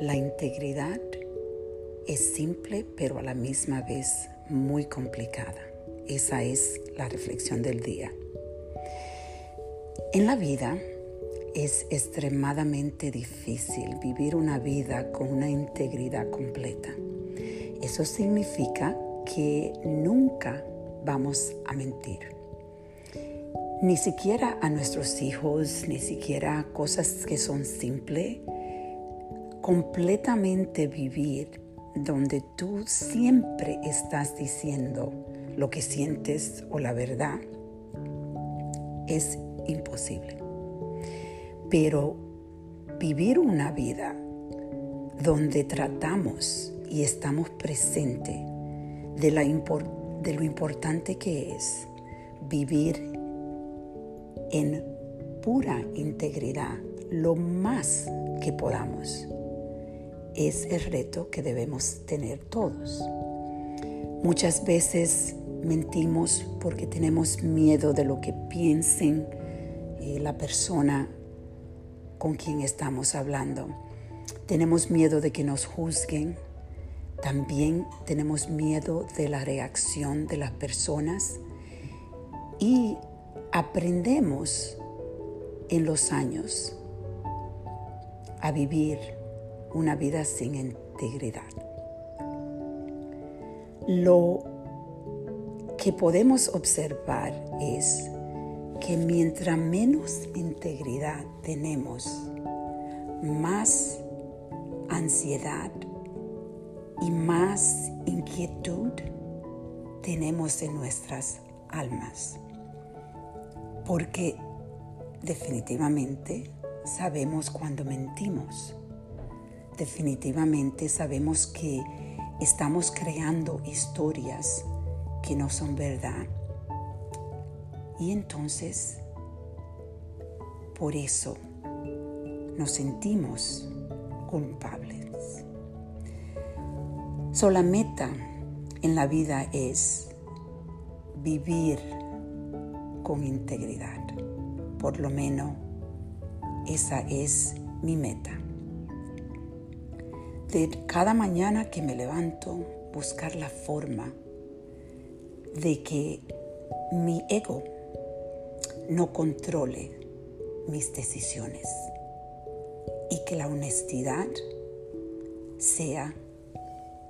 La integridad es simple pero a la misma vez muy complicada. Esa es la reflexión del día. En la vida es extremadamente difícil vivir una vida con una integridad completa. Eso significa que nunca vamos a mentir. Ni siquiera a nuestros hijos, ni siquiera cosas que son simples. Completamente vivir donde tú siempre estás diciendo lo que sientes o la verdad es imposible. Pero vivir una vida donde tratamos y estamos presentes de, lo importante que es vivir en pura integridad lo más que podamos es el reto que debemos tener todos. Muchas veces mentimos porque tenemos miedo de lo que piensen eh, la persona con quien estamos hablando. Tenemos miedo de que nos juzguen. También tenemos miedo de la reacción de las personas. Y aprendemos en los años a vivir una vida sin integridad. Lo que podemos observar es que mientras menos integridad tenemos, más ansiedad y más inquietud tenemos en nuestras almas. Porque definitivamente sabemos cuando mentimos. Definitivamente sabemos que estamos creando historias que no son verdad y entonces, por eso nos sentimos culpables. So, la meta en la vida es vivir con integridad. Por lo menos esa es mi meta. De cada mañana que me levanto, buscar la forma de que mi ego no controle mis decisiones y que la honestidad sea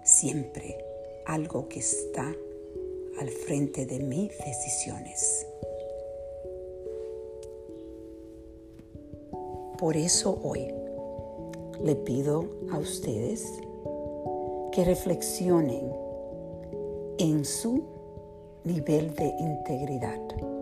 siempre algo que está al frente de mis decisiones. Por eso hoy le pido a ustedes que reflexionen en su nivel de integridad